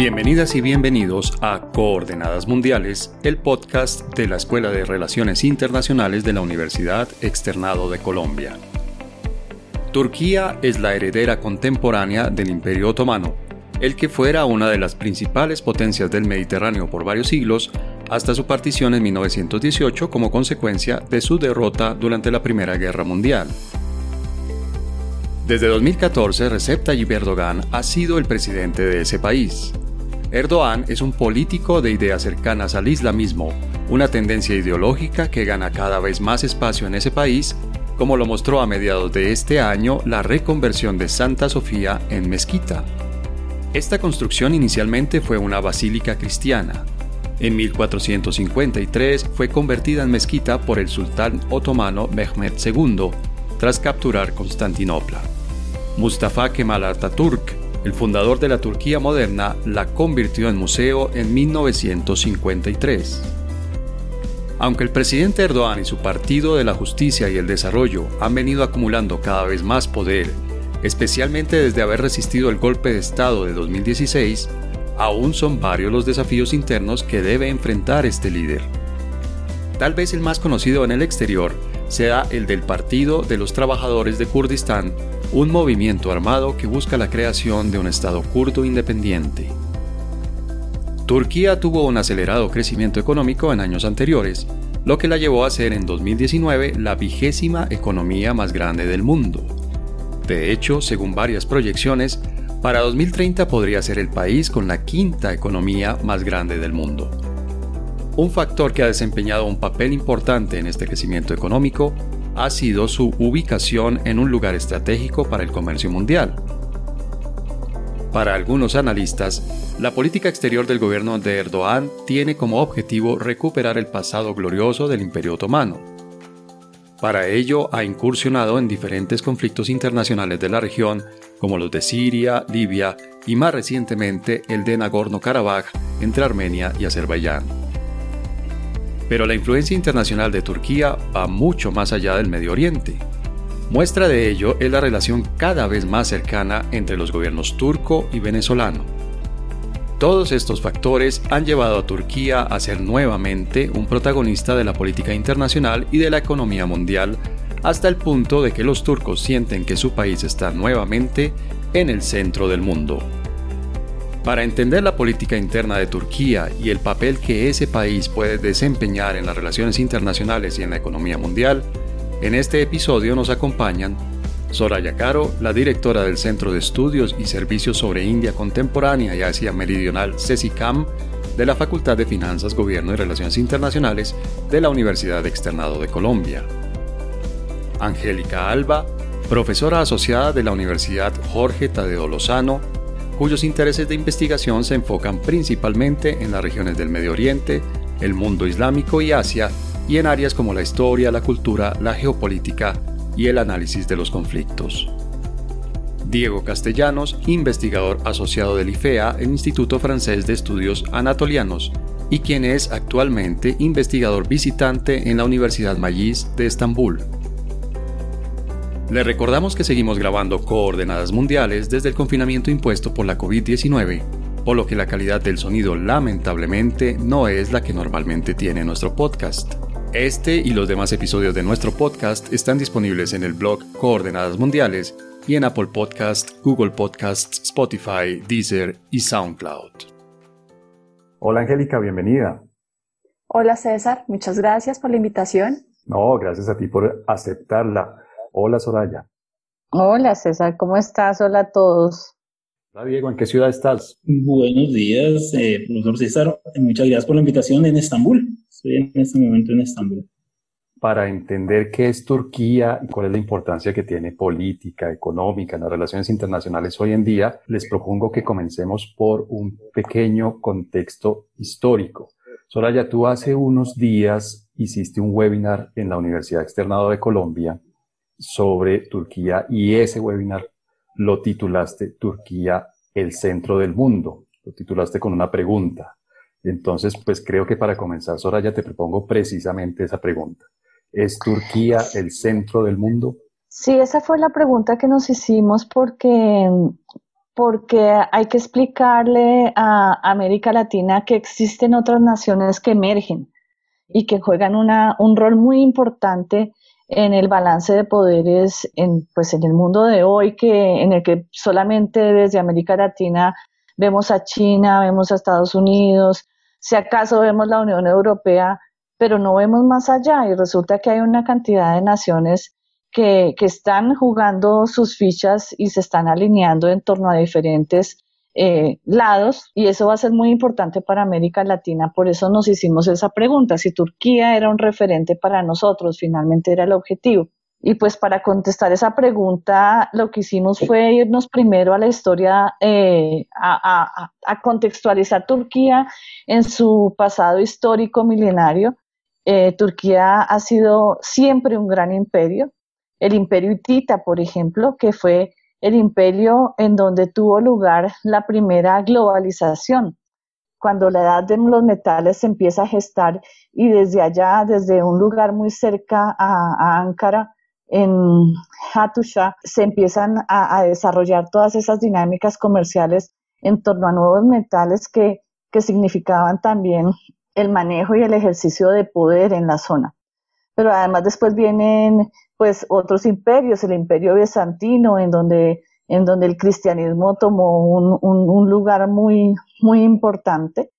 Bienvenidas y bienvenidos a Coordenadas Mundiales, el podcast de la Escuela de Relaciones Internacionales de la Universidad Externado de Colombia. Turquía es la heredera contemporánea del Imperio Otomano, el que fuera una de las principales potencias del Mediterráneo por varios siglos, hasta su partición en 1918 como consecuencia de su derrota durante la Primera Guerra Mundial. Desde 2014, Recep Tayyip Erdogan ha sido el presidente de ese país. Erdogan es un político de ideas cercanas al islamismo, una tendencia ideológica que gana cada vez más espacio en ese país, como lo mostró a mediados de este año la reconversión de Santa Sofía en mezquita. Esta construcción inicialmente fue una basílica cristiana. En 1453 fue convertida en mezquita por el sultán otomano Mehmed II, tras capturar Constantinopla. Mustafa Kemal Atatürk el fundador de la Turquía moderna, la convirtió en museo en 1953. Aunque el presidente Erdogan y su Partido de la Justicia y el Desarrollo han venido acumulando cada vez más poder, especialmente desde haber resistido el golpe de Estado de 2016, aún son varios los desafíos internos que debe enfrentar este líder. Tal vez el más conocido en el exterior sea el del Partido de los Trabajadores de Kurdistán, un movimiento armado que busca la creación de un Estado kurdo independiente. Turquía tuvo un acelerado crecimiento económico en años anteriores, lo que la llevó a ser en 2019 la vigésima economía más grande del mundo. De hecho, según varias proyecciones, para 2030 podría ser el país con la quinta economía más grande del mundo. Un factor que ha desempeñado un papel importante en este crecimiento económico ha sido su ubicación en un lugar estratégico para el comercio mundial. Para algunos analistas, la política exterior del gobierno de Erdogan tiene como objetivo recuperar el pasado glorioso del Imperio Otomano. Para ello ha incursionado en diferentes conflictos internacionales de la región, como los de Siria, Libia y más recientemente el de Nagorno-Karabaj entre Armenia y Azerbaiyán. Pero la influencia internacional de Turquía va mucho más allá del Medio Oriente. Muestra de ello es la relación cada vez más cercana entre los gobiernos turco y venezolano. Todos estos factores han llevado a Turquía a ser nuevamente un protagonista de la política internacional y de la economía mundial, hasta el punto de que los turcos sienten que su país está nuevamente en el centro del mundo. Para entender la política interna de Turquía y el papel que ese país puede desempeñar en las relaciones internacionales y en la economía mundial, en este episodio nos acompañan Soraya Caro, la directora del Centro de Estudios y Servicios sobre India Contemporánea y Asia Meridional CECICAM de la Facultad de Finanzas, Gobierno y Relaciones Internacionales de la Universidad Externado de Colombia. Angélica Alba, profesora asociada de la Universidad Jorge Tadeo Lozano cuyos intereses de investigación se enfocan principalmente en las regiones del Medio Oriente, el mundo islámico y Asia, y en áreas como la historia, la cultura, la geopolítica y el análisis de los conflictos. Diego Castellanos, investigador asociado del IFEA, el Instituto Francés de Estudios Anatolianos, y quien es actualmente investigador visitante en la Universidad Mayís de Estambul. Le recordamos que seguimos grabando coordenadas mundiales desde el confinamiento impuesto por la COVID-19, por lo que la calidad del sonido lamentablemente no es la que normalmente tiene nuestro podcast. Este y los demás episodios de nuestro podcast están disponibles en el blog Coordenadas Mundiales y en Apple Podcast, Google Podcasts, Spotify, Deezer y SoundCloud. Hola Angélica, bienvenida. Hola César, muchas gracias por la invitación. No, gracias a ti por aceptarla. Hola Soraya. Hola César, ¿cómo estás? Hola a todos. Hola Diego, ¿en qué ciudad estás? Buenos días, eh, profesor César. Muchas gracias por la invitación en Estambul. Estoy en este momento en Estambul. Para entender qué es Turquía y cuál es la importancia que tiene política, económica, en las relaciones internacionales hoy en día, les propongo que comencemos por un pequeño contexto histórico. Soraya, tú hace unos días hiciste un webinar en la Universidad Externado de Colombia sobre Turquía y ese webinar lo titulaste Turquía, el centro del mundo. Lo titulaste con una pregunta. Entonces, pues creo que para comenzar, Soraya, te propongo precisamente esa pregunta. ¿Es Turquía el centro del mundo? Sí, esa fue la pregunta que nos hicimos porque, porque hay que explicarle a América Latina que existen otras naciones que emergen y que juegan un rol muy importante en el balance de poderes en, pues en el mundo de hoy, que, en el que solamente desde América Latina vemos a China, vemos a Estados Unidos, si acaso vemos la Unión Europea, pero no vemos más allá y resulta que hay una cantidad de naciones que, que están jugando sus fichas y se están alineando en torno a diferentes eh, lados y eso va a ser muy importante para América Latina. Por eso nos hicimos esa pregunta, si Turquía era un referente para nosotros, finalmente era el objetivo. Y pues para contestar esa pregunta, lo que hicimos fue irnos primero a la historia, eh, a, contextualizar Turquía en su pasado histórico milenario. Eh, Turquía ha sido siempre un gran imperio. El imperio hitita, por ejemplo, que fue el imperio en donde tuvo lugar la primera globalización, cuando la edad de los metales se empieza a gestar y desde allá, desde un lugar muy cerca a, Ankara, en Hattusha, se empiezan a, desarrollar todas esas dinámicas comerciales en torno a nuevos metales que, que significaban también el manejo y el ejercicio de poder en la zona. Pero además después vienen pues otros imperios, el imperio bizantino, en donde, en donde el cristianismo tomó un, un, lugar muy, muy importante,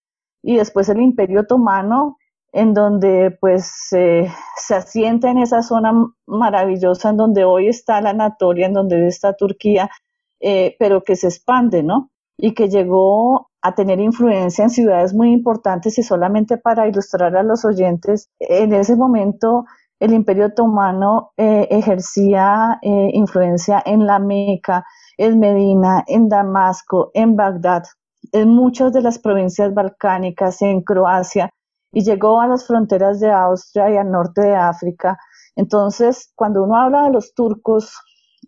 y después el imperio otomano, en donde pues se asienta en esa zona maravillosa en donde hoy está la Anatolia, en donde está Turquía, eh, pero que se expande, ¿no? Y que llegó a tener influencia en ciudades muy importantes y solamente para ilustrar a los oyentes, en ese momento el Imperio Otomano eh, ejercía eh, influencia en la Meca, en Medina, en Damasco, en Bagdad, en muchas de las provincias balcánicas, en Croacia, y llegó a las fronteras de Austria y al norte de África. Entonces, cuando uno habla de los turcos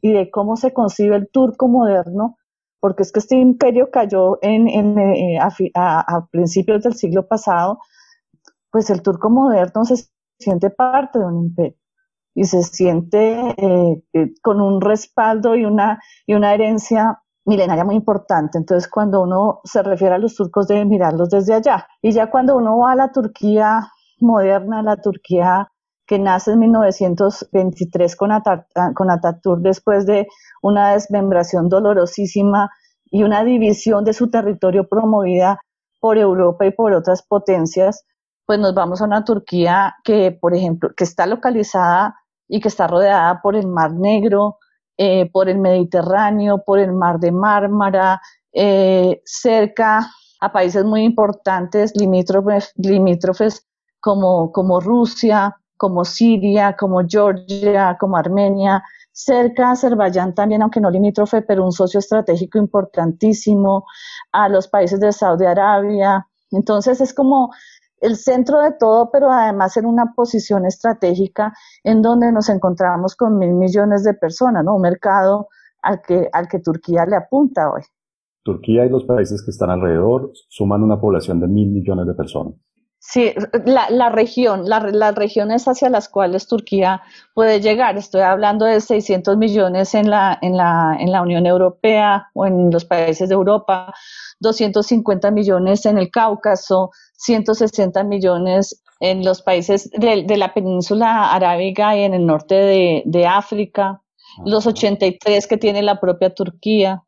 y de cómo se concibe el turco moderno, porque es que este imperio cayó en, eh, a, principios del siglo pasado, pues el turco moderno se siente parte de un imperio y se siente eh, con un respaldo y una, y una herencia milenaria muy importante. Entonces, cuando uno se refiere a los turcos, debe mirarlos desde allá. Y ya cuando uno va a la Turquía moderna, la Turquía que nace en 1923 con, con Ataturk después de una desmembración dolorosísima y una división de su territorio promovida por Europa y por otras potencias, pues nos vamos a una Turquía que, por ejemplo, que está localizada y que está rodeada por el Mar Negro, eh, por el Mediterráneo, por el Mar de Mármara, eh, cerca a países muy importantes, limítrofes, limítrofes como, como Rusia, como Siria, como Georgia, como Armenia, cerca a Azerbaiyán también, aunque no limítrofe, pero un socio estratégico importantísimo, a los países de Saudi Arabia. Entonces es como el centro de todo, pero además en una posición estratégica en donde nos encontramos con mil millones de personas, ¿no? Un mercado al que, al que Turquía le apunta hoy. Turquía y los países que están alrededor suman una población de mil millones de personas. Sí, la, la región, la, las regiones hacia las cuales Turquía puede llegar. Estoy hablando de 600 millones en la, en, la, en la Unión Europea o en los países de Europa, 250 millones en el Cáucaso, 160 millones en los países de, la península arábiga y en el norte de, África, los 83 que tiene la propia Turquía.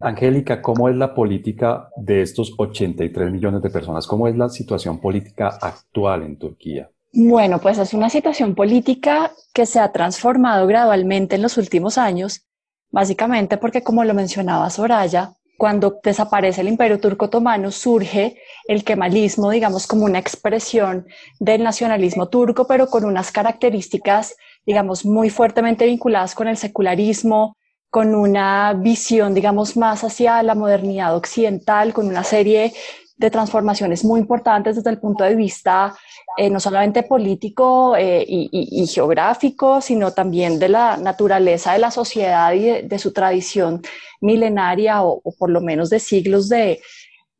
Angélica, ¿cómo es la política de estos 83 millones de personas? ¿Cómo es la situación política actual en Turquía? Bueno, pues es una situación política que se ha transformado gradualmente en los últimos años, básicamente porque, como lo mencionaba Soraya, cuando desaparece el imperio turco otomano surge el kemalismo, digamos, como una expresión del nacionalismo turco, pero con unas características, digamos, muy fuertemente vinculadas con el secularismo, con una visión, digamos, más hacia la modernidad occidental, con una serie de transformaciones muy importantes desde el punto de vista eh, no solamente político eh, y, geográfico, sino también de la naturaleza de la sociedad y de, su tradición milenaria o, por lo menos de siglos de,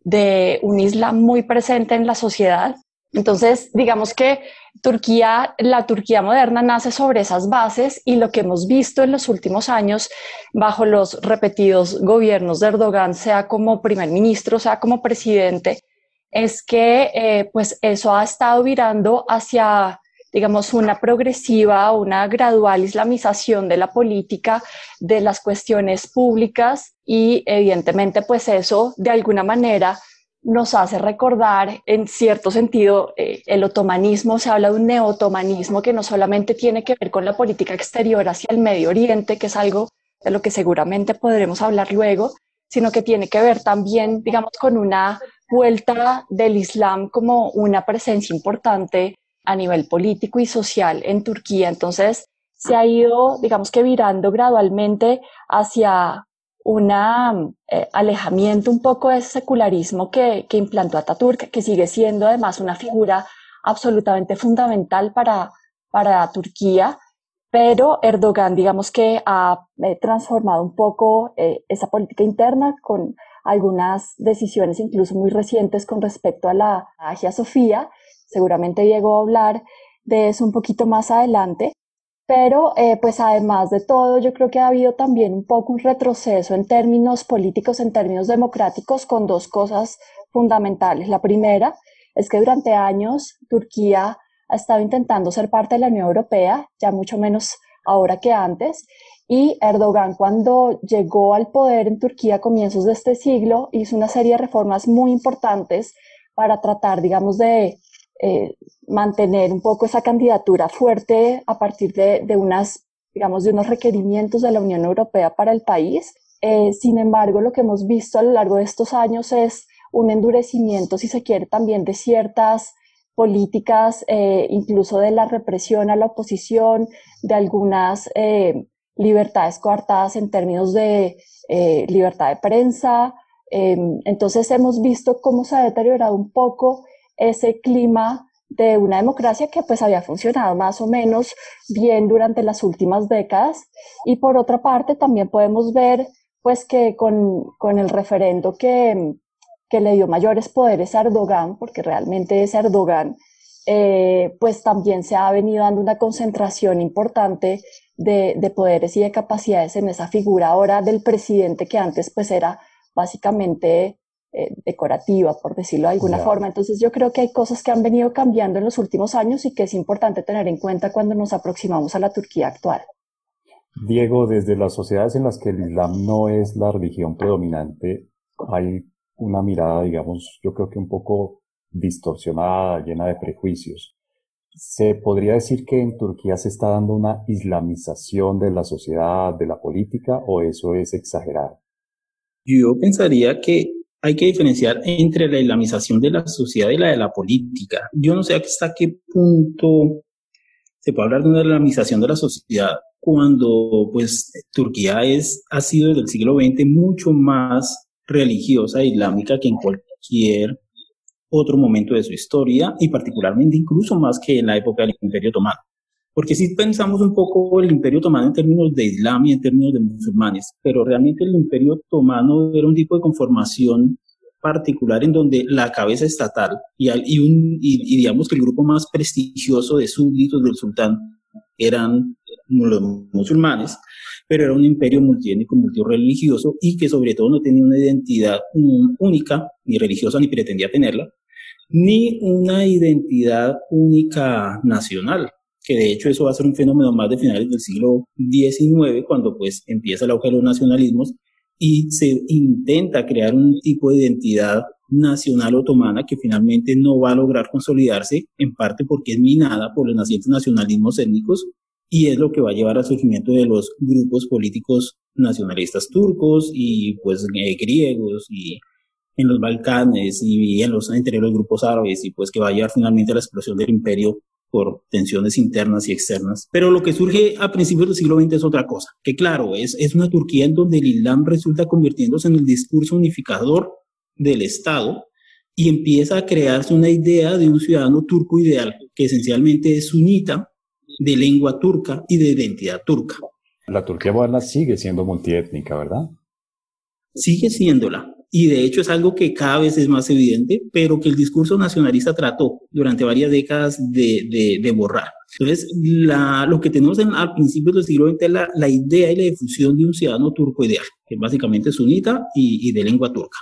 de un Islam muy presente en la sociedad. Entonces, digamos que Turquía, la Turquía moderna nace sobre esas bases y lo que hemos visto en los últimos años bajo los repetidos gobiernos de Erdogan, sea como primer ministro, sea como presidente, es que eh, pues eso ha estado virando hacia digamos, una progresiva, una gradual islamización de la política, de las cuestiones públicas y evidentemente pues eso de alguna manera nos hace recordar en cierto sentido eh, el otomanismo, se habla de un neotomanismo que no solamente tiene que ver con la política exterior hacia el Medio Oriente, que es algo de lo que seguramente podremos hablar luego, sino que tiene que ver también, digamos, con una vuelta del Islam como una presencia importante a nivel político y social en Turquía. Entonces, se ha ido, digamos que virando gradualmente hacia un eh, alejamiento un poco de secularismo que, que implantó Ataturk, que sigue siendo además una figura absolutamente fundamental para, para Turquía, pero Erdogan, digamos que ha eh, transformado un poco eh, esa política interna con algunas decisiones incluso muy recientes con respecto a la Agia Sofía. Seguramente llegó a hablar de eso un poquito más adelante. Pero, eh, pues además de todo, yo creo que ha habido también un poco un retroceso en términos políticos, en términos democráticos, con dos cosas fundamentales. La primera es que durante años Turquía ha estado intentando ser parte de la Unión Europea, ya mucho menos ahora que antes, y Erdogan cuando llegó al poder en Turquía a comienzos de este siglo hizo una serie de reformas muy importantes para tratar, digamos, de eh, mantener un poco esa candidatura fuerte a partir de, unas, digamos, de unos requerimientos de la Unión Europea para el país. Eh, sin embargo, lo que hemos visto a lo largo de estos años es un endurecimiento, si se quiere, también de ciertas políticas, eh, incluso de la represión a la oposición, de algunas libertades coartadas en términos de libertad de prensa. entonces hemos visto cómo se ha deteriorado un poco ese clima de una democracia que pues había funcionado más o menos bien durante las últimas décadas. Y por otra parte también podemos ver pues que con, con el referendo que, que, le dio mayores poderes a Erdogan, porque realmente es Erdogan, eh, pues también se ha venido dando una concentración importante de, de poderes y de capacidades en esa figura ahora del presidente que antes pues era básicamente eh, decorativa, por decirlo de alguna forma. Entonces yo creo que hay cosas que han venido cambiando en los últimos años y que es importante tener en cuenta cuando nos aproximamos a la Turquía actual. Diego, desde las sociedades en las que el Islam no es la religión predominante, hay una mirada, digamos, yo creo que un poco distorsionada, llena de prejuicios. ¿Se podría decir que en Turquía se está dando una islamización de la sociedad, de la política, o eso es exagerado? Yo pensaría que hay que diferenciar entre la islamización de la sociedad y la de la política. Yo no sé hasta qué punto se puede hablar de una islamización de la sociedad cuando pues Turquía es, ha sido desde el siglo XX mucho más religiosa e islámica que en cualquier otro momento de su historia y particularmente incluso más que en la época del Imperio Otomano. Porque si pensamos un poco el Imperio Otomano en términos de Islam y en términos de musulmanes, pero realmente el Imperio Otomano era un tipo de conformación particular en donde la cabeza estatal y, y, un, y, digamos que el grupo más prestigioso de súbditos del sultán eran los musulmanes, pero era un imperio multiétnico, multireligioso y que sobre todo no tenía una identidad única, ni religiosa, ni pretendía tenerla, ni una identidad única nacional que de hecho eso va a ser un fenómeno más de finales del siglo XIX, cuando pues empieza el auge de los nacionalismos y se intenta crear un tipo de identidad nacional otomana que finalmente no va a lograr consolidarse, en parte porque es minada por los nacientes nacionalismos étnicos y es lo que va a llevar al surgimiento de los grupos políticos nacionalistas turcos y pues eh, griegos y en los Balcanes y en los entre los grupos árabes y pues que va a llevar finalmente a la explosión del imperio por tensiones internas y externas. Pero lo que surge a principios del siglo XX es otra cosa, que claro, es, es una Turquía en donde el Islam resulta convirtiéndose en el discurso unificador del Estado y empieza a crearse una idea de un ciudadano turco ideal, que esencialmente es sunita, de lengua turca y de identidad turca. La Turquía moderna sigue siendo multiétnica, ¿verdad? Sigue siéndola. Y de hecho es algo que cada vez es más evidente, pero que el discurso nacionalista trató durante varias décadas de, de, borrar. Entonces, la, lo que tenemos en, al principio del siglo XX es la, la, idea y la difusión de un ciudadano turco ideal, que básicamente es sunita y, y de lengua turca.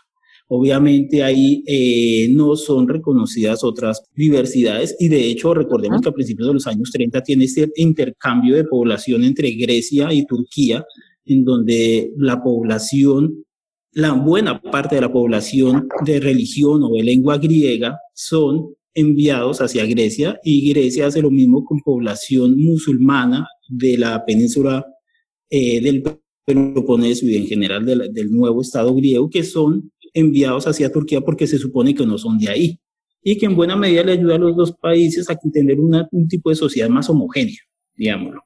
Obviamente ahí eh, no son reconocidas otras diversidades y de hecho recordemos que a principios de los años 30 tiene este intercambio de población entre Grecia y Turquía, en donde la población la buena parte de la población de religión o de lengua griega son enviados hacia Grecia y Grecia hace lo mismo con población musulmana de la península eh, del Peloponeso y en general del nuevo Estado griego que son enviados hacia Turquía porque se supone que no son de ahí y que en buena medida le ayuda a los dos países a tener un tipo de sociedad más homogénea, digámoslo.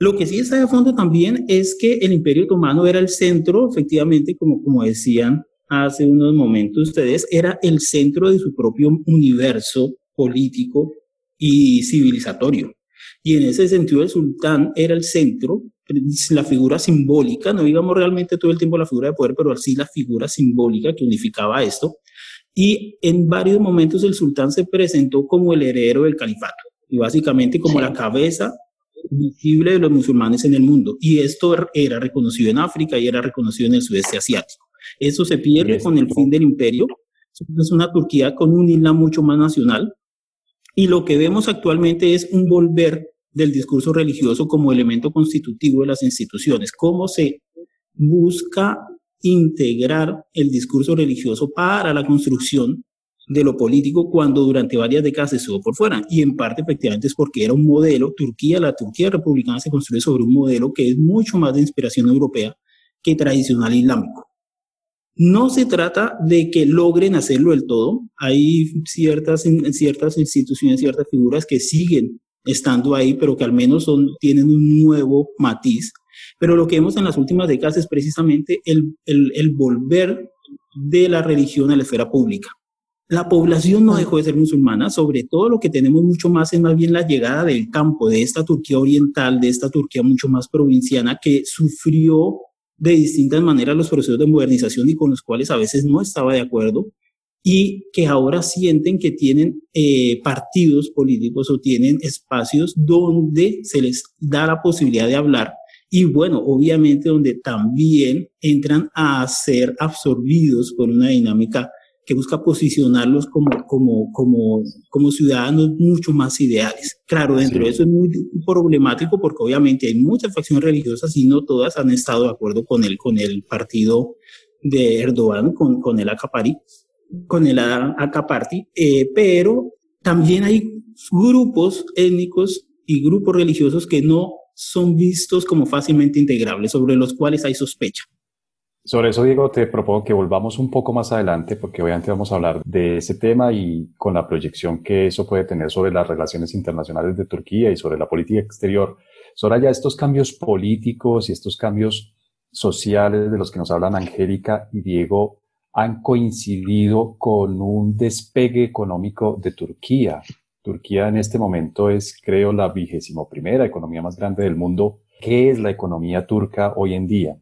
Lo que sí está de fondo también es que el Imperio Otomano era el centro, efectivamente, como, como decían hace unos momentos ustedes, era el centro de su propio universo político y civilizatorio. Y en ese sentido el sultán era el centro, la figura simbólica, no digamos realmente todo el tiempo la figura de poder, pero así la figura simbólica que unificaba esto. Y en varios momentos el sultán se presentó como el heredero del califato y básicamente como la cabeza visible de los musulmanes en el mundo. Y esto era reconocido en África y era reconocido en el sudeste asiático. Eso se pierde con el fin del imperio. Es una Turquía con un isla mucho más nacional. Y lo que vemos actualmente es un volver del discurso religioso como elemento constitutivo de las instituciones. Cómo se busca integrar el discurso religioso para la construcción de lo político cuando durante varias décadas estuvo por fuera. Y en parte efectivamente es porque era un modelo, Turquía, la Turquía republicana se construye sobre un modelo que es mucho más de inspiración europea que tradicional islámico. No se trata de que logren hacerlo del todo. Hay ciertas, ciertas instituciones, ciertas figuras que siguen estando ahí, pero que al menos son, tienen un nuevo matiz. Pero lo que vemos en las últimas décadas es precisamente el, el, el volver de la religión a la esfera pública. La población no dejó de ser musulmana, sobre todo lo que tenemos mucho más es más bien la llegada del campo, de esta Turquía oriental, de esta Turquía mucho más provinciana que sufrió de distintas maneras los procesos de modernización y con los cuales a veces no estaba de acuerdo y que ahora sienten que tienen eh, partidos políticos o tienen espacios donde se les da la posibilidad de hablar. Y bueno, obviamente donde también entran a ser absorbidos por una dinámica que busca posicionarlos como, como, como, como ciudadanos mucho más ideales. Claro, dentro de eso es muy problemático porque obviamente hay muchas facciones religiosas y no todas han estado de acuerdo con el, con el partido de Erdogan, con, con el Acapari, con el Acaparti, eh, pero también hay grupos étnicos y grupos religiosos que no son vistos como fácilmente integrables, sobre los cuales hay sospecha. Sobre eso, Diego, te propongo que volvamos un poco más adelante, porque obviamente vamos a hablar de ese tema y con la proyección que eso puede tener sobre las relaciones internacionales de Turquía y sobre la política exterior. Soraya, estos cambios políticos y estos cambios sociales de los que nos hablan Angélica y Diego han coincidido con un despegue económico de Turquía. Turquía en este momento es, creo, la vigésimo primera economía más grande del mundo. ¿Qué es la economía turca hoy en día?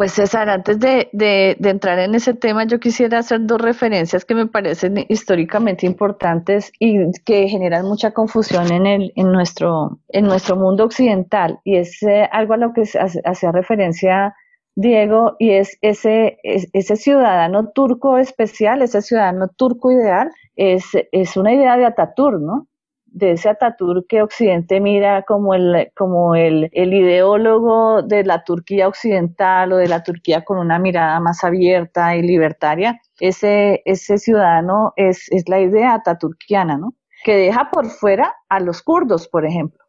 Pues César, antes de, de, entrar en ese tema, yo quisiera hacer dos referencias que me parecen históricamente importantes y que generan mucha confusión en, el, en, nuestro, en nuestro mundo occidental. Y es eh, algo a lo que hacía referencia Diego, y es ese, ese ciudadano turco especial, ese ciudadano turco ideal, es, es una idea de Ataturk, ¿no? De ese Ataturk que Occidente mira como el, como el, el, ideólogo de la Turquía occidental o de la Turquía con una mirada más abierta y libertaria, ese, ese ciudadano es, es la idea ataturkiana, ¿no? Que deja por fuera a los kurdos, por ejemplo.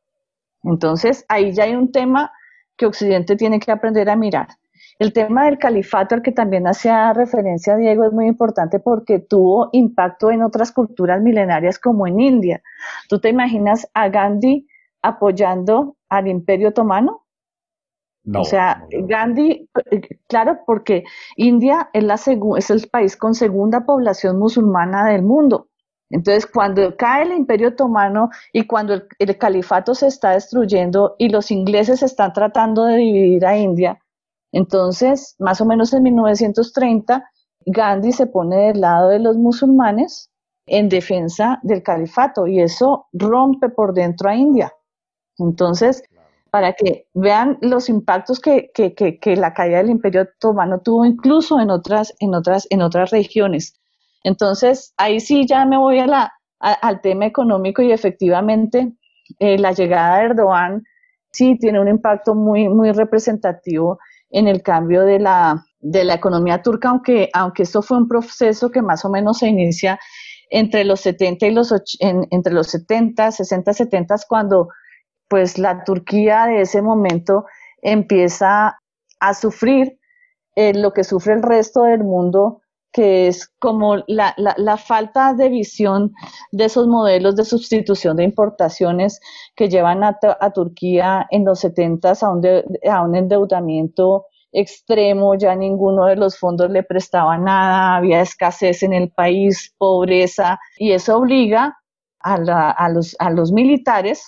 Entonces, ahí ya hay un tema que Occidente tiene que aprender a mirar. El tema del califato, al que también hacía referencia Diego, es muy importante porque tuvo impacto en otras culturas milenarias como en India. ¿Tú te imaginas a Gandhi apoyando al Imperio Otomano? No, o sea, Gandhi, claro, porque India es, la es el país con segunda población musulmana del mundo. Entonces, cuando cae el imperio otomano y cuando el, el, califato se está destruyendo y los ingleses están tratando de dividir a India, entonces, más o menos en 1930, Gandhi se pone del lado de los musulmanes en defensa del califato y eso rompe por dentro a India. Entonces, para que vean los impactos que, la caída del Imperio Otomano tuvo incluso en otras, en otras, en otras regiones. Entonces, ahí sí ya me voy a la, al tema económico y efectivamente eh, la llegada de Erdogan sí tiene un impacto muy, muy representativo en el cambio de la, de la economía turca, aunque, aunque esto fue un proceso que más o menos se inicia entre los 70 y los entre los 70, 60, 70 cuando pues la Turquía de ese momento empieza a sufrir eh, lo que sufre el resto del mundo, que es como la, la, falta de visión de esos modelos de sustitución de importaciones que llevan a, Turquía en los 70 a un, a un endeudamiento extremo, ya ninguno de los fondos le prestaba nada, había escasez en el país, pobreza, y eso obliga a, a, los, a los militares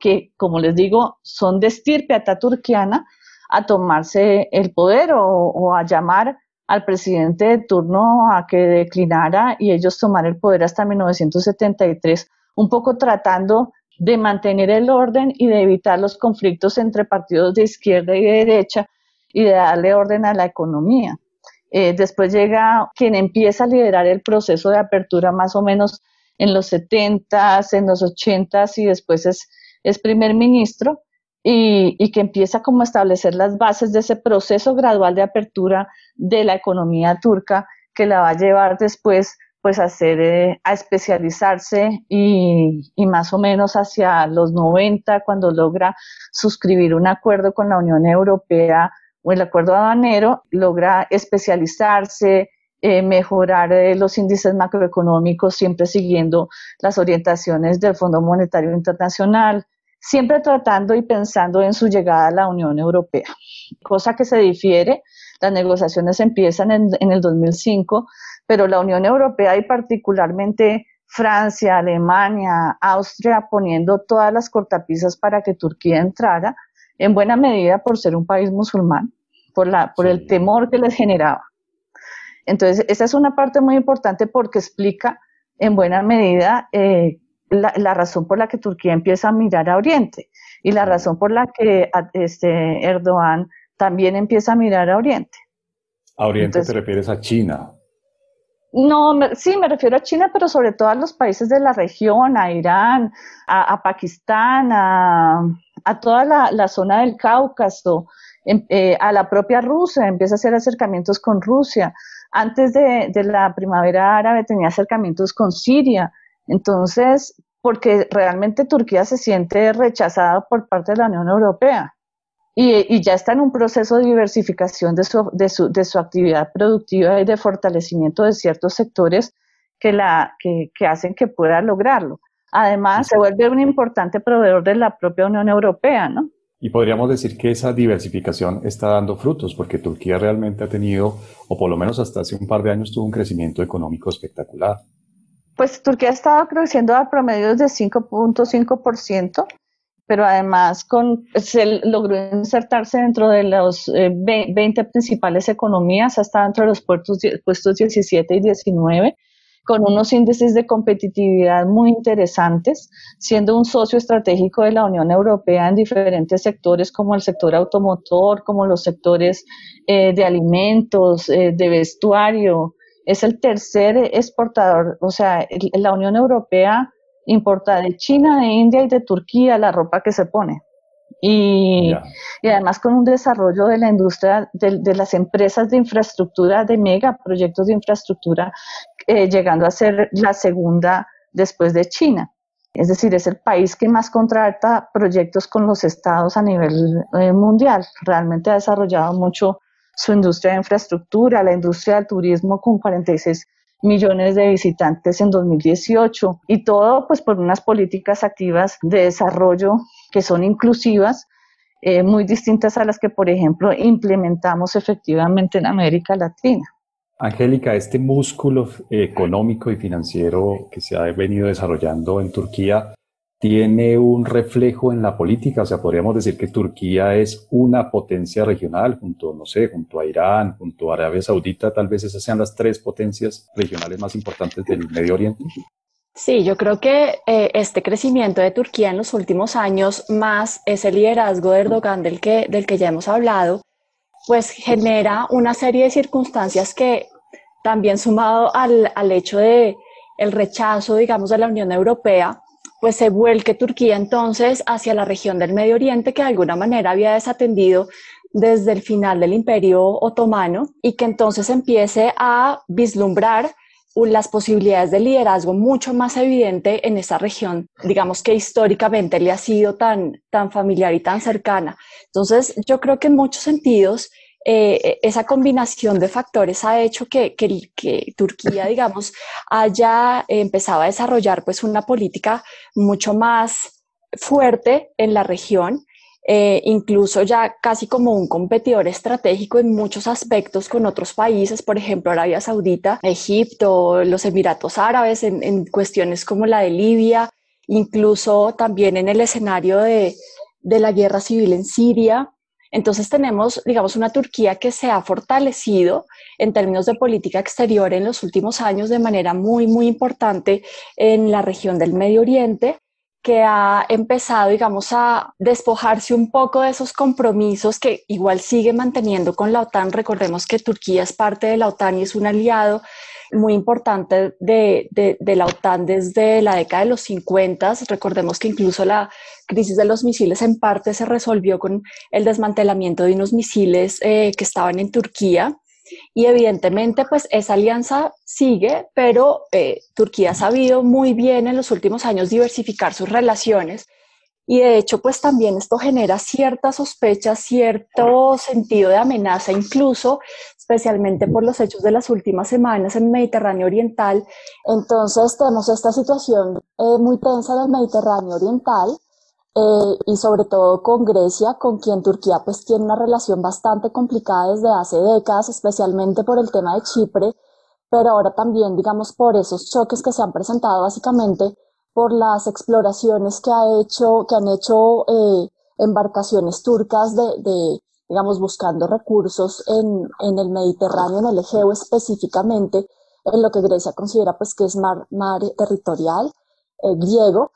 que, como les digo, son de estirpe ataturquiana, a tomarse el poder o, a llamar al presidente de turno a que declinara y ellos tomar el poder hasta 1973, un poco tratando de mantener el orden y de evitar los conflictos entre partidos de izquierda y de derecha y de darle orden a la economía. Eh, después llega quien empieza a liderar el proceso de apertura más o menos en los 70s, en los 80s y después es es primer ministro y, que empieza como a establecer las bases de ese proceso gradual de apertura de la economía turca que la va a llevar después pues a hacer, eh, a especializarse y, y, más o menos hacia los 90 cuando logra suscribir un acuerdo con la Unión Europea o el acuerdo aduanero, logra especializarse, eh, mejorar eh, los índices macroeconómicos, siempre siguiendo las orientaciones del Fondo Monetario Internacional, siempre tratando y pensando en su llegada a la Unión Europea, cosa que se difiere. Las negociaciones empiezan en, el 2005, pero la Unión Europea y particularmente Francia, Alemania, Austria, poniendo todas las cortapisas para que Turquía entrara, en buena medida por ser un país musulmán, por, la, por el temor que les generaba. Entonces, esa es una parte muy importante porque explica en buena medida eh, la, razón por la que Turquía empieza a mirar a Oriente y la razón por la que este Erdogan también empieza a mirar a Oriente. ¿A Oriente te refieres a China? No, sí, me refiero a China, pero sobre todo a los países de la región, a Irán, a, Pakistán, a, toda la, zona del Cáucaso, em, eh, a la propia Rusia, empieza a hacer acercamientos con Rusia. Antes de, de la primavera árabe tenía acercamientos con Siria. Entonces, porque realmente Turquía se siente rechazada por parte de la Unión Europea y, ya está en un proceso de diversificación de su, de su, de su actividad productiva y de fortalecimiento de ciertos sectores que, la, que, que hacen que pueda lograrlo. Además, se vuelve un importante proveedor de la propia Unión Europea, ¿no? Y podríamos decir que esa diversificación está dando frutos, porque Turquía realmente ha tenido, o por lo menos hasta hace un par de años, tuvo un crecimiento económico espectacular. Pues Turquía ha estado creciendo a promedios de 5.5%, pero además con, se logró insertarse dentro de los 20 eh, principales economías, hasta dentro de los puestos, puestos 17 y 19, con unos índices de competitividad muy interesantes, siendo un socio estratégico de la Unión Europea en diferentes sectores como el sector automotor, como los sectores eh, de alimentos, eh, de vestuario, es el tercer exportador, o sea, la Unión Europea importa de China, de India y de Turquía la ropa que se pone. Y, además con un desarrollo de la industria, de, las empresas de infraestructura, de mega proyectos de infraestructura, eh, llegando a ser la segunda después de China. Es decir, es el país que más contrata proyectos con los estados a nivel eh, mundial. Realmente ha desarrollado mucho su industria de infraestructura, la industria del turismo con 46 millones de visitantes en 2018 y todo pues por unas políticas activas de desarrollo que son inclusivas, eh, muy distintas a las que por ejemplo implementamos efectivamente en América Latina. Angélica, este músculo económico y financiero que se ha venido desarrollando en Turquía tiene un reflejo en la política, o sea, podríamos decir que Turquía es una potencia regional junto, no sé, junto a Irán, junto a Arabia Saudita, tal vez esas sean las tres potencias regionales más importantes del Medio Oriente. Sí, yo creo que eh, este crecimiento de Turquía en los últimos años, más ese liderazgo de Erdogan del que, del que ya hemos hablado, pues genera una serie de circunstancias que también sumado al, al hecho de el rechazo, digamos, de la Unión Europea, pues se vuelque Turquía entonces hacia la región del Medio Oriente que de alguna manera había desatendido desde el final del Imperio Otomano y que entonces empiece a vislumbrar las posibilidades de liderazgo mucho más evidente en esa región, digamos que históricamente le ha sido tan, tan familiar y tan cercana. Entonces, yo creo que en muchos sentidos eh, esa combinación de factores ha hecho que, que, Turquía, digamos, haya empezado a desarrollar pues una política mucho más fuerte en la región, eh, incluso ya casi como un competidor estratégico en muchos aspectos con otros países, por ejemplo Arabia Saudita, Egipto, los Emiratos Árabes, en, en cuestiones como la de Libia, incluso también en el escenario de, de la guerra civil en Siria. Entonces tenemos, digamos, una Turquía que se ha fortalecido en términos de política exterior en los últimos años de manera muy, muy importante en la región del Medio Oriente que ha empezado, digamos, a despojarse un poco de esos compromisos que igual sigue manteniendo con la OTAN. Recordemos que Turquía es parte de la OTAN y es un aliado muy importante de, de, la OTAN desde la década de los 50. Recordemos que incluso la crisis de los misiles en parte se resolvió con el desmantelamiento de unos misiles eh, que estaban en Turquía. Y evidentemente, pues esa alianza sigue, pero eh, Turquía ha sabido muy bien en los últimos años diversificar sus relaciones y de hecho, pues también esto genera cierta sospecha, cierto sentido de amenaza, incluso especialmente por los hechos de las últimas semanas en Mediterráneo Oriental. Entonces tenemos esta situación eh, muy tensa en el Mediterráneo Oriental eh, y sobre todo con Grecia, con quien Turquía pues tiene una relación bastante complicada desde hace décadas, especialmente por el tema de Chipre, pero ahora también, digamos, por esos choques que se han presentado básicamente por las exploraciones que, ha hecho, que han hecho eh, embarcaciones turcas de, de, digamos, buscando recursos en, en el Mediterráneo, en el Egeo específicamente, en lo que Grecia considera pues que es mar, mar territorial eh, griego.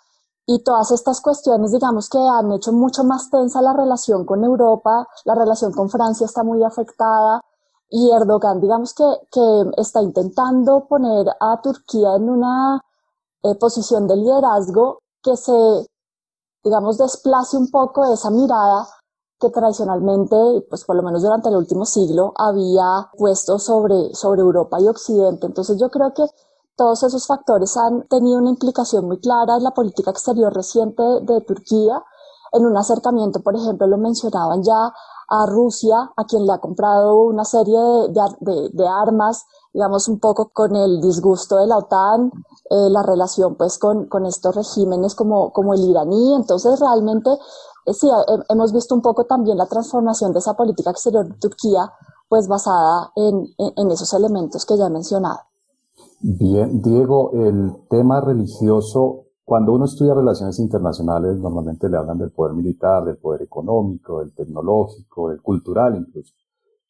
Y todas estas cuestiones, digamos, que han hecho mucho más tensa la relación con Europa, la relación con Francia está muy afectada, y Erdogan, digamos que, que está intentando poner a Turquía en una eh, posición de liderazgo que se, digamos, desplace un poco esa mirada que tradicionalmente, pues por lo menos durante el último siglo, había puesto sobre, sobre Europa y Occidente. Entonces yo creo que todos esos factores han tenido una implicación muy clara en la política exterior reciente de Turquía, en un acercamiento, por ejemplo, lo mencionaban ya a Rusia, a quien le ha comprado una serie de, de, armas digamos, un poco con el disgusto de la OTAN, eh, la relación pues con, con, estos regímenes como, como el iraní. Entonces, realmente, sí, hemos visto un poco también la transformación de esa política exterior de Turquía, pues basada en, en, esos elementos que ya he mencionado. Bien, Diego, el tema religioso, cuando uno estudia relaciones internacionales, normalmente le hablan del poder militar, del poder económico, del tecnológico, del cultural incluso.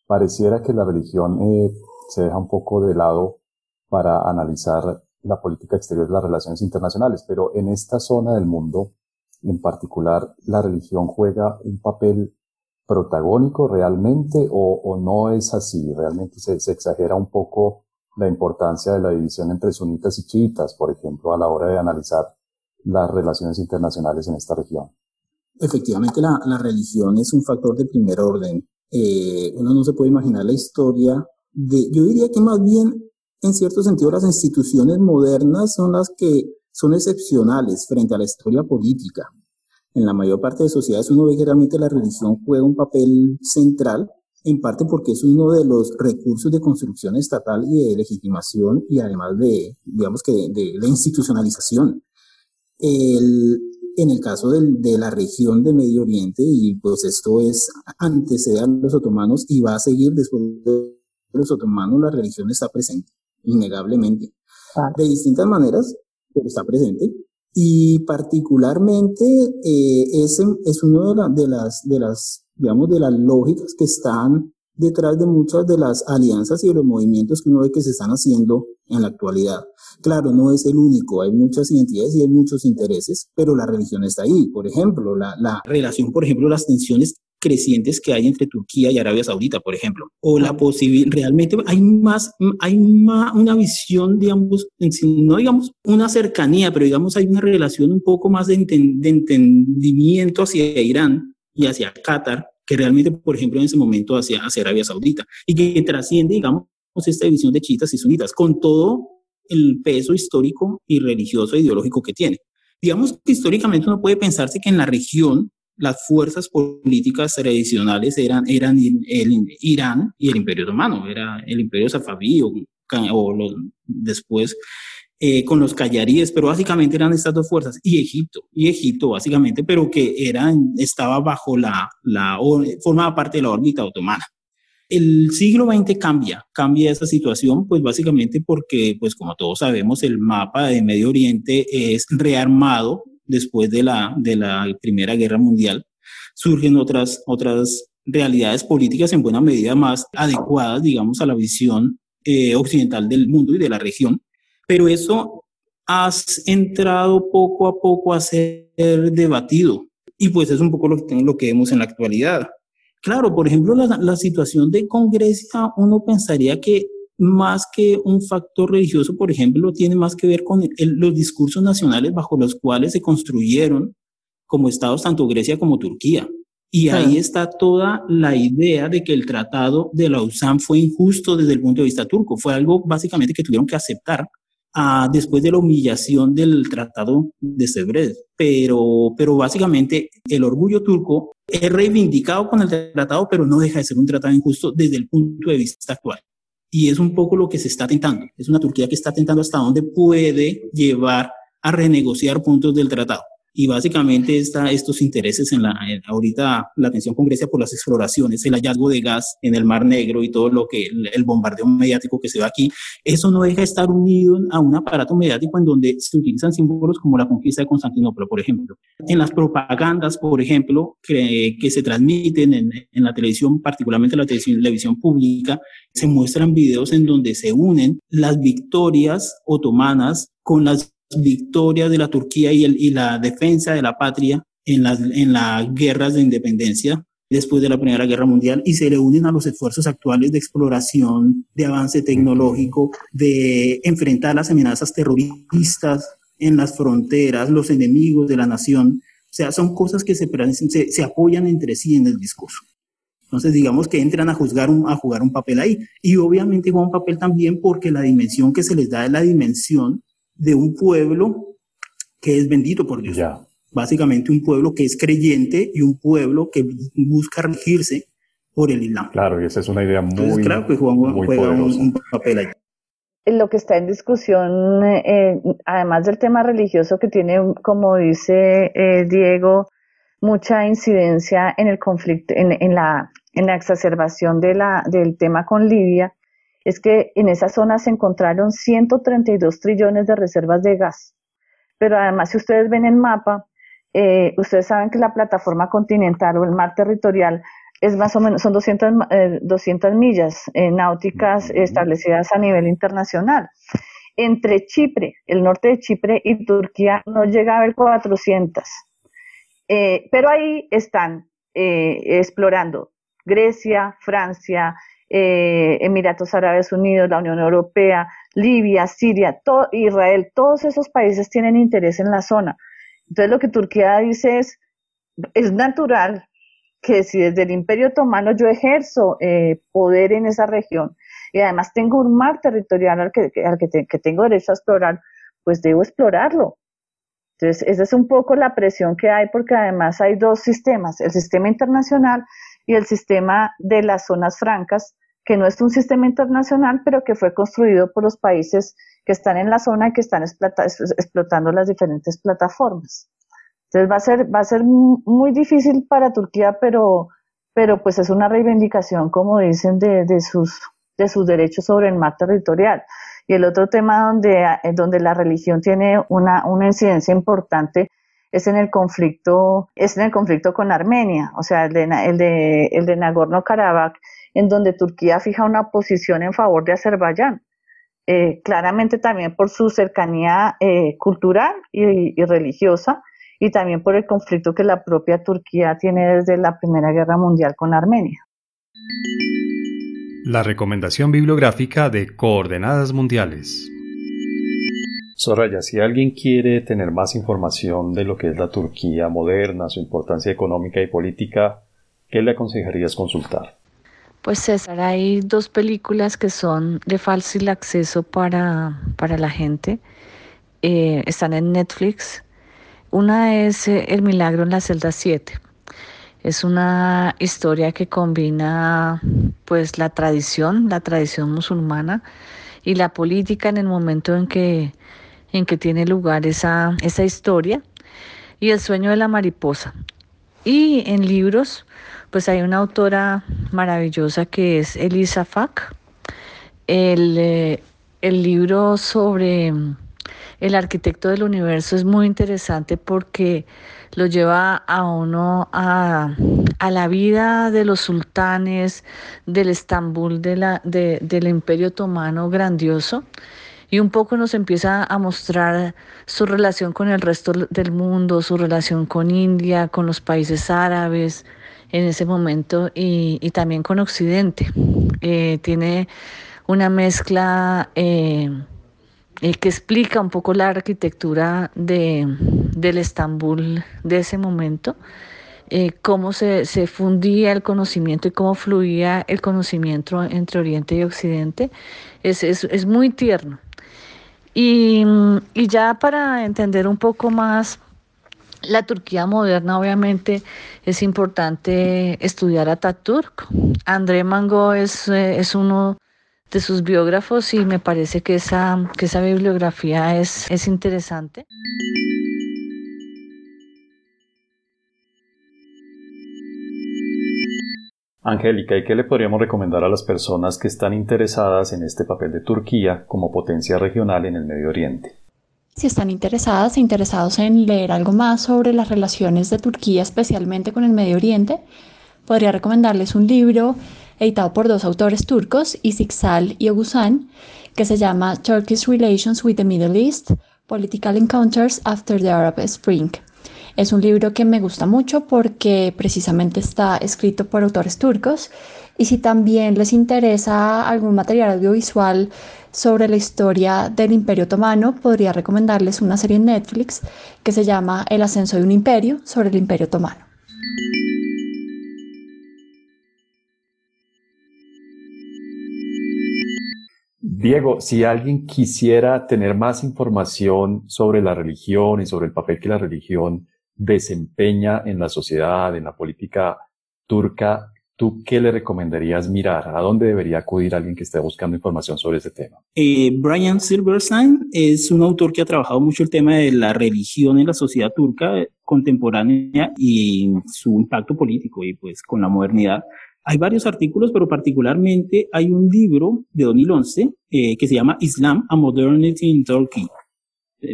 Pareciera que la religión eh, se deja un poco de lado para analizar la política exterior y las relaciones internacionales, pero en esta zona del mundo, en particular, la religión juega un papel protagónico realmente o, no es así, realmente se, exagera un poco la importancia de la división entre sunitas y chiitas, por ejemplo, a la hora de analizar las relaciones internacionales en esta región. Efectivamente, la, religión es un factor de primer orden. Eh, uno no se puede imaginar la historia yo diría que más bien, en cierto sentido, las instituciones modernas son las que son excepcionales frente a la historia política. En la mayor parte de sociedades uno ve que realmente la religión juega un papel central, en parte porque es uno de los recursos de construcción estatal y de legitimación y además de, digamos que, de, la institucionalización. El, en el caso del, de la región de Medio Oriente, y pues esto es antecede a los otomanos y va a seguir después de los otomanos la religión está presente, innegablemente. De distintas maneras, pero está presente. Y particularmente eh, ese es uno de, de, las, de las, digamos, de las lógicas que están detrás de muchas de las alianzas y de los movimientos que uno ve que se están haciendo en la actualidad. Claro, no es el único, hay muchas identidades y hay muchos intereses, pero la religión está ahí. Por ejemplo, la, la relación, por ejemplo, las tensiones crecientes que hay entre Turquía y Arabia Saudita, por ejemplo, o la posibilidad, realmente hay más, hay más una visión, digamos, no digamos una cercanía, pero digamos hay una relación un poco más de, de entendimiento hacia Irán y hacia Qatar que realmente, por ejemplo, en ese momento hacia, hacia Arabia Saudita. Y que trasciende, digamos, esta división de chiitas y sunitas con todo el peso histórico y religioso e ideológico que tiene. Digamos que históricamente uno puede pensarse que en la región las fuerzas políticas tradicionales eran, eran el, Irán y el Imperio Otomano, era el Imperio Safabí o, o después eh, con los callaríes, pero básicamente eran estas dos fuerzas, y Egipto, y Egipto básicamente, pero que eran, estaba bajo la, la, formaba parte de la órbita otomana. El siglo XX cambia, cambia esa situación, pues básicamente porque, pues como todos sabemos, el mapa de Medio Oriente es rearmado después de la, de la Primera Guerra Mundial. Surgen otras, otras realidades políticas en buena medida más adecuadas, digamos, a la visión eh, occidental del mundo y de la región. Pero eso ha entrado poco a poco a ser debatido. Y pues es un poco lo que, lo que vemos en la actualidad. Claro, por ejemplo, la, la situación de Congresia, uno pensaría que más que un factor religioso, por ejemplo, tiene más que ver con los discursos nacionales bajo los cuales se construyeron como estados tanto Grecia como Turquía. Y ahí está toda la idea de que el tratado de la USAM fue injusto desde el punto de vista turco. Fue algo básicamente que tuvieron que aceptar ah, después de la humillación del tratado de Sebred. Pero, pero básicamente el orgullo turco es reivindicado con el tratado, pero no deja de ser un tratado injusto desde el punto de vista actual. Y es un poco lo que se está tentando. Es una Turquía que está tentando hasta dónde puede llevar a renegociar puntos del tratado y básicamente está estos intereses en la, ahorita la atención con Grecia por las exploraciones, el hallazgo de gas en el Mar Negro y todo lo que, el, bombardeo mediático que se va aquí, eso no deja de estar unido a un aparato mediático en donde se utilizan símbolos como la conquista de Constantinopla, por ejemplo. En las propagandas, por ejemplo, que, que se transmiten en, en, la televisión, particularmente la televisión, televisión pública, se muestran videos en donde se unen las victorias otomanas con las victorias de la Turquía y, el, y la defensa de la patria en las, en las guerras de independencia después de la Primera Guerra Mundial y se le unen a los esfuerzos actuales de exploración, de avance tecnológico, de enfrentar las amenazas terroristas en las fronteras, los enemigos de la nación. O sea, son cosas que se, se, se apoyan entre sí en el discurso. Entonces, digamos que entran a, juzgar a jugar un papel ahí. Y obviamente juega un papel también porque la dimensión que se les da es la dimensión de un pueblo que es bendito por Dios. Básicamente un pueblo que es creyente y un pueblo que busca regirse por el Islam. Claro, y esa es una idea muy, claro que juega, un, papel ahí. Lo que está en discusión, eh, además del tema religioso que tiene, como dice eh, Diego, mucha incidencia en el conflicto, en, en, la, en la exacerbación de la, del tema con Libia, es que en esa zona se encontraron 132 trillones de reservas de gas. Pero además, si ustedes ven el mapa, eh, ustedes saben que la plataforma continental o el mar territorial es más o menos, son 200, 200 eh, millas eh, náuticas establecidas a nivel internacional. Entre Chipre, el norte de Chipre y Turquía no llega a haber 400. pero ahí están explorando Grecia, Francia, eh, Emiratos Árabes Unidos, la Unión Europea, Libia, Siria, Israel, todos esos países tienen interés en la zona. Entonces lo que Turquía dice es, es natural que si desde el Imperio Otomano yo ejerzo eh, poder en esa región y además tengo un mar territorial al, que, que, tengo derecho a explorar, pues debo explorarlo. Entonces, esa es un poco la presión que hay porque además hay dos sistemas, el sistema internacional y el sistema de las zonas francas, que no es un sistema internacional, pero que fue construido por los países que están en la zona y que están explotando las diferentes plataformas. Entonces va a ser, va a ser muy difícil para Turquía, pero, pero pues es una reivindicación, como dicen, de, de, sus, de sus derechos sobre el mar territorial. Y el otro tema donde, eh, donde la religión tiene una, una incidencia importante es en el conflicto, es en el conflicto con Armenia, o sea, el de, el de, el de Nagorno-Karabaj, en donde Turquía fija una posición en favor de Azerbaiyán. Eh, claramente también por su cercanía eh, cultural y, religiosa y también por el conflicto que la propia Turquía tiene desde la Primera Guerra Mundial con Armenia. La recomendación bibliográfica de Coordenadas Mundiales. Soraya, si alguien quiere tener más información de lo que es la Turquía moderna, su importancia económica y política, ¿qué le aconsejarías consultar? Pues César, hay dos películas que son de fácil acceso para, para la gente. Eh, están en Netflix. Una es eh, El Milagro en la celda 7. Es una historia que combina pues la tradición, la tradición musulmana y la política en el momento en que, en que tiene lugar esa, esa historia. Y El sueño de la mariposa. Y en libros, pues hay una autora maravillosa que es Elisa Fack. El, eh, el libro sobre el arquitecto del universo es muy interesante porque lo lleva a uno a, la vida de los sultanes del Estambul de la, del Imperio Otomano grandioso y un poco nos empieza a mostrar su relación con el resto del mundo, su relación con India, con los países árabes, en ese momento y, también con Occidente. Eh, tiene una mezcla eh, eh, que explica un poco la arquitectura de, del Estambul de ese momento. cómo se, fundía el conocimiento y cómo fluía el conocimiento entre Oriente y Occidente, es, es, muy tierno. Y, y, ya para entender un poco más la Turquía moderna, obviamente, es importante estudiar a Ataturk. André Mango es, eh, es uno de sus biógrafos y me parece que esa, que esa bibliografía es, es interesante. Angélica, ¿y qué le podríamos recomendar a las personas que están interesadas en este papel de Turquía como potencia regional en el Medio Oriente? Si están interesadas e interesados en leer algo más sobre las relaciones de Turquía, especialmente con el Medio Oriente, podría recomendarles un libro editado por dos autores turcos, Isiksal y Ogusan, que se llama Turkish Relations with the Middle East, Political Encounters After the Arab Spring. Es un libro que me gusta mucho porque precisamente está escrito por autores turcos y si también les interesa algún material audiovisual sobre la historia del Imperio Otomano, podría recomendarles una serie en Netflix que se llama El ascenso de un imperio sobre el Imperio Otomano. Diego, si alguien quisiera tener más información sobre la religión y sobre el papel que la religión desempeña en la sociedad, en la política turca, ¿Tú qué le recomendarías mirar? ¿A dónde debería acudir alguien que esté buscando información sobre ese tema? Eh, Brian Silverstein es un autor que ha trabajado mucho el tema de la religión en la sociedad turca contemporánea y su impacto político y pues con la modernidad. Hay varios artículos, pero particularmente hay un libro de 2011 eh, que se llama Islam, a Modernity in Turkey.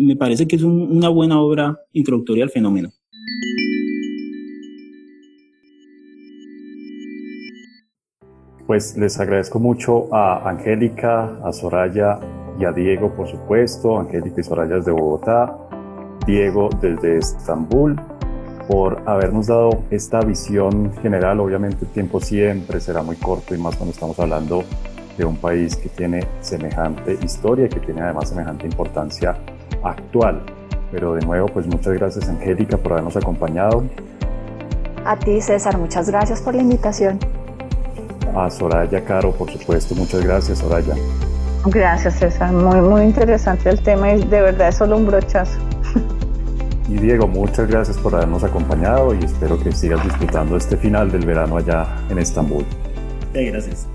Me parece que es una buena obra introductoria al fenómeno. Pues les agradezco mucho a Angélica, a Soraya y a Diego, por supuesto. Angélica y Soraya desde Bogotá, Diego desde Estambul, por habernos dado esta visión general. Obviamente el tiempo siempre será muy corto y más cuando estamos hablando de un país que tiene semejante historia y que tiene además semejante importancia actual. Pero de nuevo, pues muchas gracias Angélica por habernos acompañado. A ti César, muchas gracias por la invitación a Soraya Caro, por supuesto. Muchas gracias, Soraya. Gracias, César. Muy, muy interesante el tema y de verdad es solo un brochazo. Y Diego, muchas gracias por habernos acompañado y espero que sigas disfrutando este final del verano allá en Estambul. gracias.